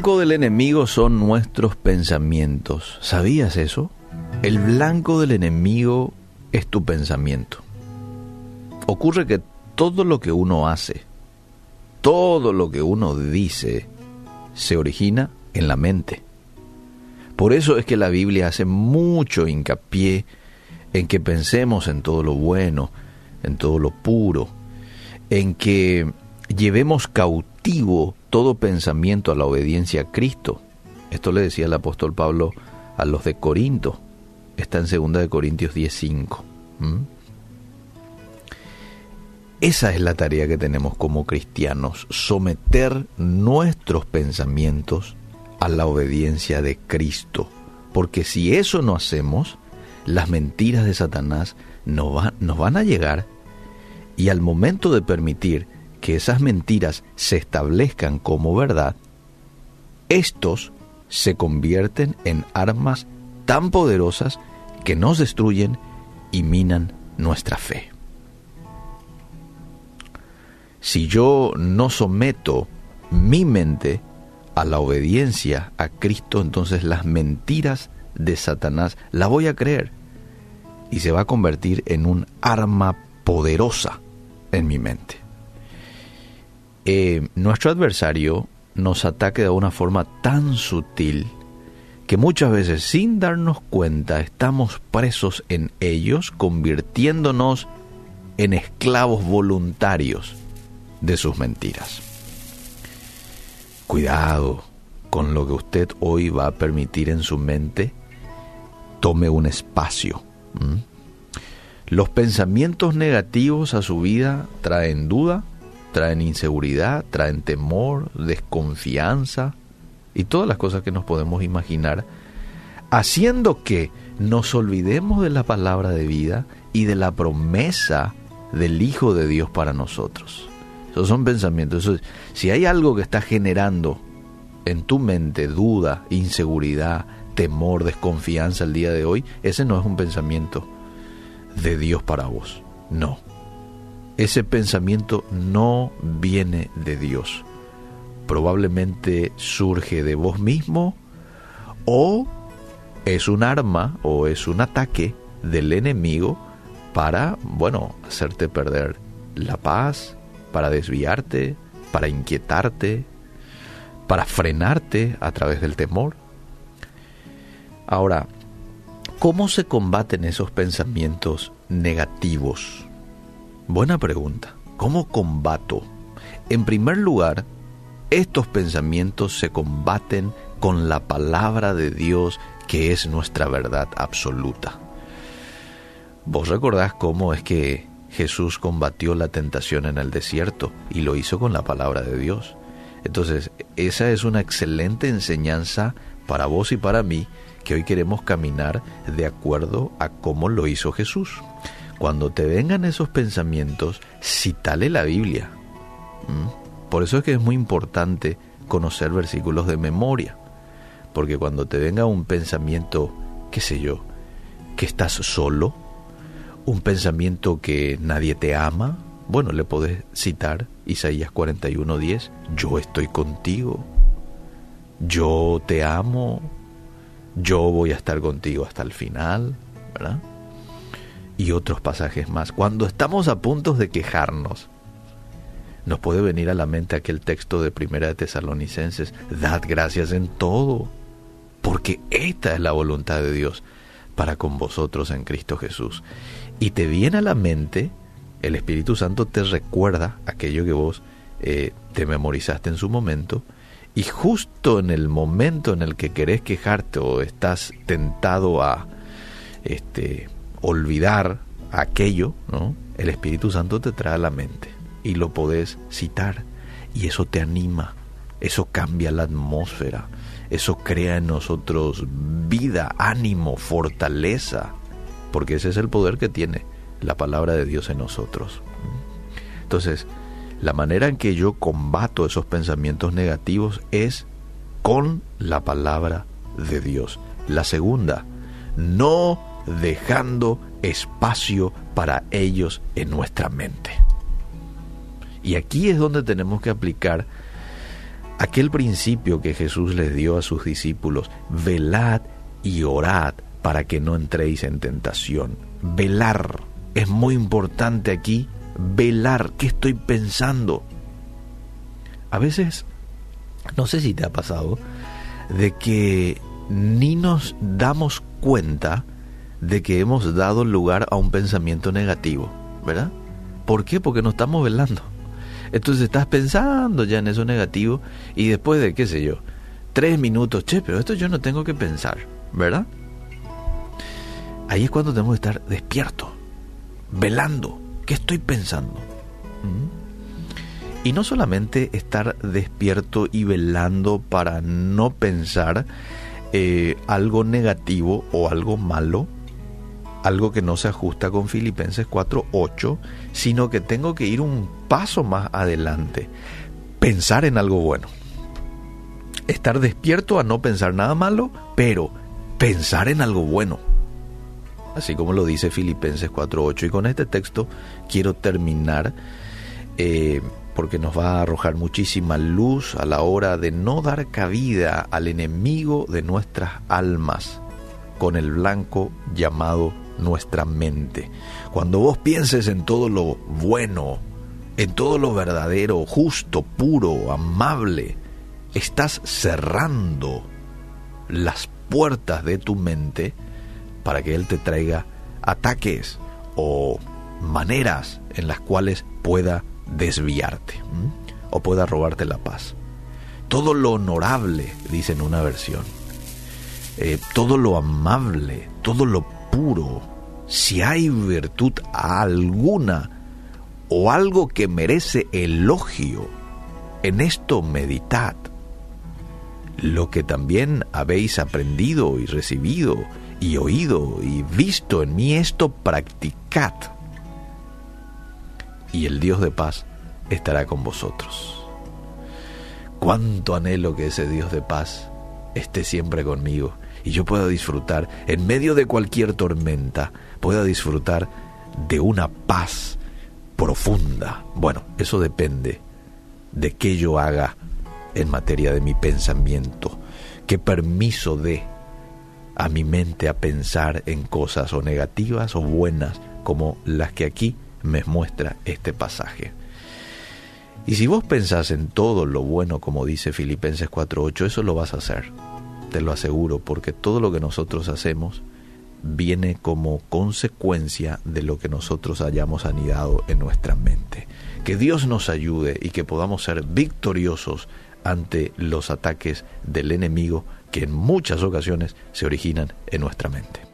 blanco del enemigo son nuestros pensamientos. ¿Sabías eso? El blanco del enemigo es tu pensamiento. Ocurre que todo lo que uno hace, todo lo que uno dice, se origina en la mente. Por eso es que la Biblia hace mucho hincapié en que pensemos en todo lo bueno, en todo lo puro, en que llevemos cautivo todo pensamiento a la obediencia a Cristo. Esto le decía el apóstol Pablo a los de Corinto. Está en 2 de Corintios 10:5. Esa es la tarea que tenemos como cristianos, someter nuestros pensamientos a la obediencia de Cristo. Porque si eso no hacemos, las mentiras de Satanás nos van a llegar y al momento de permitir que esas mentiras se establezcan como verdad, estos se convierten en armas tan poderosas que nos destruyen y minan nuestra fe. Si yo no someto mi mente a la obediencia a Cristo, entonces las mentiras de Satanás las voy a creer y se va a convertir en un arma poderosa en mi mente. Eh, nuestro adversario nos ataca de una forma tan sutil que muchas veces sin darnos cuenta estamos presos en ellos, convirtiéndonos en esclavos voluntarios de sus mentiras. Cuidado con lo que usted hoy va a permitir en su mente, tome un espacio. Los pensamientos negativos a su vida traen duda, traen inseguridad, traen temor, desconfianza y todas las cosas que nos podemos imaginar, haciendo que nos olvidemos de la palabra de vida y de la promesa del Hijo de Dios para nosotros. Esos son pensamientos. si hay algo que está generando en tu mente duda, inseguridad, temor, desconfianza el día de hoy, ese no es un pensamiento de Dios para vos. No ese pensamiento no viene de Dios. Probablemente surge de vos mismo o es un arma o es un ataque del enemigo para, bueno, hacerte perder la paz, para desviarte, para inquietarte, para frenarte a través del temor. Ahora, ¿cómo se combaten esos pensamientos negativos? Buena pregunta. ¿Cómo combato? En primer lugar, estos pensamientos se combaten con la palabra de Dios que es nuestra verdad absoluta. Vos recordás cómo es que Jesús combatió la tentación en el desierto y lo hizo con la palabra de Dios. Entonces, esa es una excelente enseñanza para vos y para mí que hoy queremos caminar de acuerdo a cómo lo hizo Jesús. Cuando te vengan esos pensamientos, citale la Biblia. ¿Mm? Por eso es que es muy importante conocer versículos de memoria. Porque cuando te venga un pensamiento, qué sé yo, que estás solo, un pensamiento que nadie te ama, bueno, le podés citar Isaías 41:10, yo estoy contigo, yo te amo, yo voy a estar contigo hasta el final, ¿verdad? Y otros pasajes más. Cuando estamos a punto de quejarnos, nos puede venir a la mente aquel texto de Primera de Tesalonicenses, dad gracias en todo, porque esta es la voluntad de Dios para con vosotros en Cristo Jesús. Y te viene a la mente, el Espíritu Santo te recuerda aquello que vos eh, te memorizaste en su momento, y justo en el momento en el que querés quejarte o estás tentado a este, olvidar aquello, ¿no? El Espíritu Santo te trae a la mente y lo podés citar y eso te anima, eso cambia la atmósfera, eso crea en nosotros vida, ánimo, fortaleza, porque ese es el poder que tiene la palabra de Dios en nosotros. Entonces, la manera en que yo combato esos pensamientos negativos es con la palabra de Dios. La segunda, no dejando espacio para ellos en nuestra mente. Y aquí es donde tenemos que aplicar aquel principio que Jesús les dio a sus discípulos, velad y orad para que no entréis en tentación. Velar es muy importante aquí, velar, ¿qué estoy pensando? A veces, no sé si te ha pasado, de que ni nos damos cuenta de que hemos dado lugar a un pensamiento negativo, ¿verdad? ¿Por qué? Porque no estamos velando. Entonces estás pensando ya en eso negativo y después de, qué sé yo, tres minutos, che, pero esto yo no tengo que pensar, ¿verdad? Ahí es cuando tenemos que estar despiertos, velando, ¿qué estoy pensando? ¿Mm? Y no solamente estar despierto y velando para no pensar eh, algo negativo o algo malo, algo que no se ajusta con Filipenses 4.8, sino que tengo que ir un paso más adelante, pensar en algo bueno. Estar despierto a no pensar nada malo, pero pensar en algo bueno. Así como lo dice Filipenses 4.8. Y con este texto quiero terminar eh, porque nos va a arrojar muchísima luz a la hora de no dar cabida al enemigo de nuestras almas con el blanco llamado nuestra mente. Cuando vos pienses en todo lo bueno, en todo lo verdadero, justo, puro, amable, estás cerrando las puertas de tu mente para que Él te traiga ataques o maneras en las cuales pueda desviarte o pueda robarte la paz. Todo lo honorable, dice en una versión, eh, todo lo amable, todo lo puro, si hay virtud alguna o algo que merece elogio, en esto meditad. Lo que también habéis aprendido y recibido y oído y visto en mí, esto practicad. Y el Dios de paz estará con vosotros. Cuánto anhelo que ese Dios de paz esté siempre conmigo y yo pueda disfrutar, en medio de cualquier tormenta, pueda disfrutar de una paz profunda. Bueno, eso depende de qué yo haga en materia de mi pensamiento, qué permiso dé a mi mente a pensar en cosas o negativas o buenas como las que aquí me muestra este pasaje. Y si vos pensás en todo lo bueno como dice Filipenses 4.8, eso lo vas a hacer te lo aseguro, porque todo lo que nosotros hacemos viene como consecuencia de lo que nosotros hayamos anidado en nuestra mente. Que Dios nos ayude y que podamos ser victoriosos ante los ataques del enemigo que en muchas ocasiones se originan en nuestra mente.